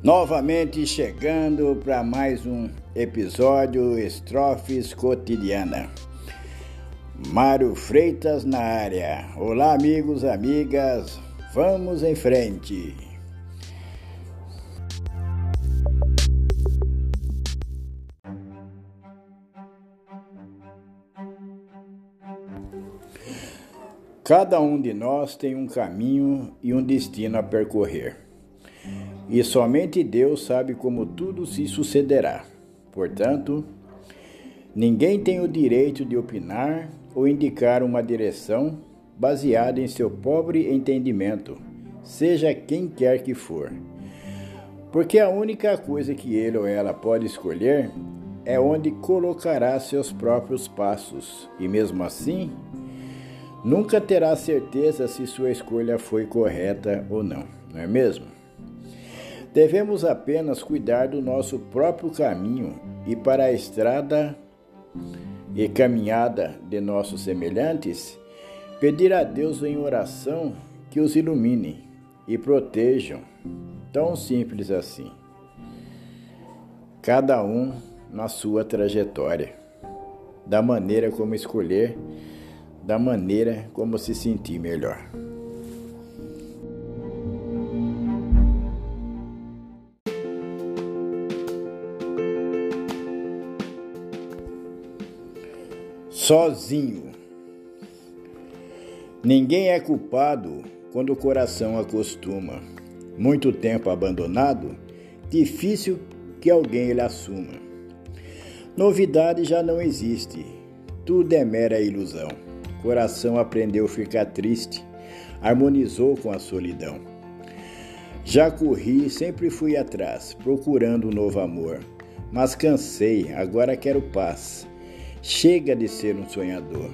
Novamente chegando para mais um episódio Estrofes Cotidiana. Mário Freitas na área. Olá, amigos, amigas, vamos em frente. Cada um de nós tem um caminho e um destino a percorrer e somente Deus sabe como tudo se sucederá. Portanto, ninguém tem o direito de opinar ou indicar uma direção baseada em seu pobre entendimento, seja quem quer que for. Porque a única coisa que ele ou ela pode escolher é onde colocará seus próprios passos, e mesmo assim, nunca terá certeza se sua escolha foi correta ou não, não é mesmo? Devemos apenas cuidar do nosso próprio caminho e para a estrada e caminhada de nossos semelhantes, pedir a Deus em oração que os ilumine e protejam. Tão simples assim. Cada um na sua trajetória, da maneira como escolher, da maneira como se sentir melhor. Sozinho. Ninguém é culpado quando o coração acostuma. Muito tempo abandonado, difícil que alguém ele assuma. Novidade já não existe, tudo é mera ilusão. Coração aprendeu a ficar triste, harmonizou com a solidão. Já corri, sempre fui atrás, procurando um novo amor, mas cansei, agora quero paz Chega de ser um sonhador.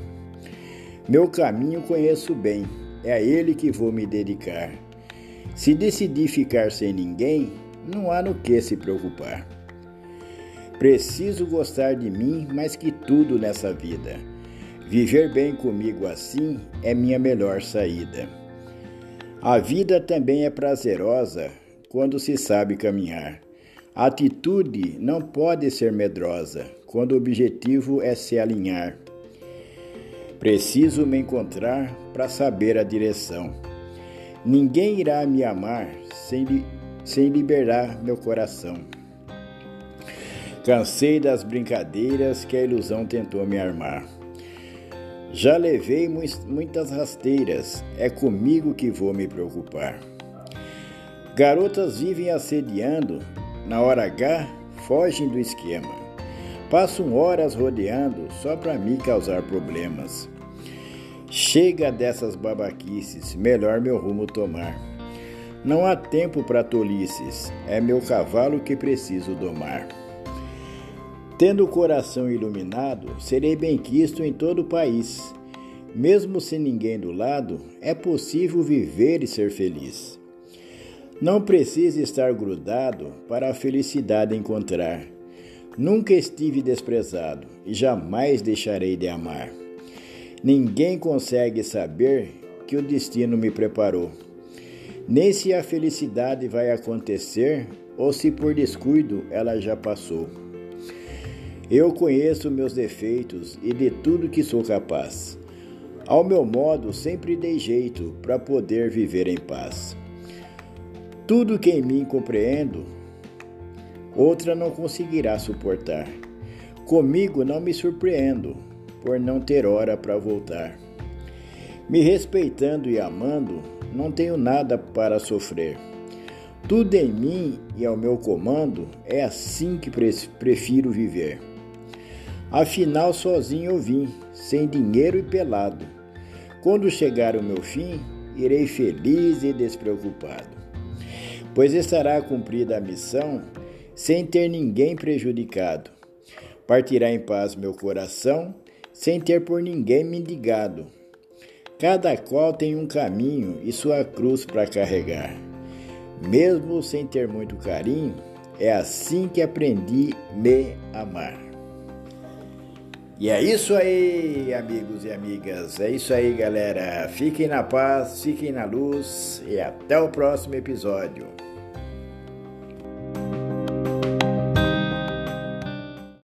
Meu caminho conheço bem, é a ele que vou me dedicar. Se decidir ficar sem ninguém, não há no que se preocupar. Preciso gostar de mim mais que tudo nessa vida. Viver bem comigo assim é minha melhor saída. A vida também é prazerosa quando se sabe caminhar. A atitude não pode ser medrosa quando o objetivo é se alinhar. Preciso me encontrar para saber a direção. Ninguém irá me amar sem, li sem liberar meu coração. Cansei das brincadeiras que a ilusão tentou me armar. Já levei muitas rasteiras, é comigo que vou me preocupar. Garotas vivem assediando na hora H, fogem do esquema. Passam horas rodeando só para me causar problemas. Chega dessas babaquices, melhor meu rumo tomar. Não há tempo para tolices, é meu cavalo que preciso domar. Tendo o coração iluminado, serei bem-quisto em todo o país. Mesmo sem ninguém do lado, é possível viver e ser feliz. Não precisa estar grudado para a felicidade encontrar. Nunca estive desprezado e jamais deixarei de amar. Ninguém consegue saber que o destino me preparou. Nem se a felicidade vai acontecer ou se por descuido ela já passou. Eu conheço meus defeitos e de tudo que sou capaz. Ao meu modo, sempre dei jeito para poder viver em paz. Tudo que em mim compreendo, outra não conseguirá suportar. Comigo não me surpreendo, por não ter hora para voltar. Me respeitando e amando, não tenho nada para sofrer. Tudo em mim e ao meu comando é assim que prefiro viver. Afinal, sozinho eu vim, sem dinheiro e pelado. Quando chegar o meu fim, irei feliz e despreocupado pois estará cumprida a missão sem ter ninguém prejudicado. Partirá em paz meu coração, sem ter por ninguém mendigado. Cada qual tem um caminho e sua cruz para carregar. Mesmo sem ter muito carinho, é assim que aprendi me amar. E é isso aí, amigos e amigas. É isso aí, galera. Fiquem na paz, fiquem na luz e até o próximo episódio.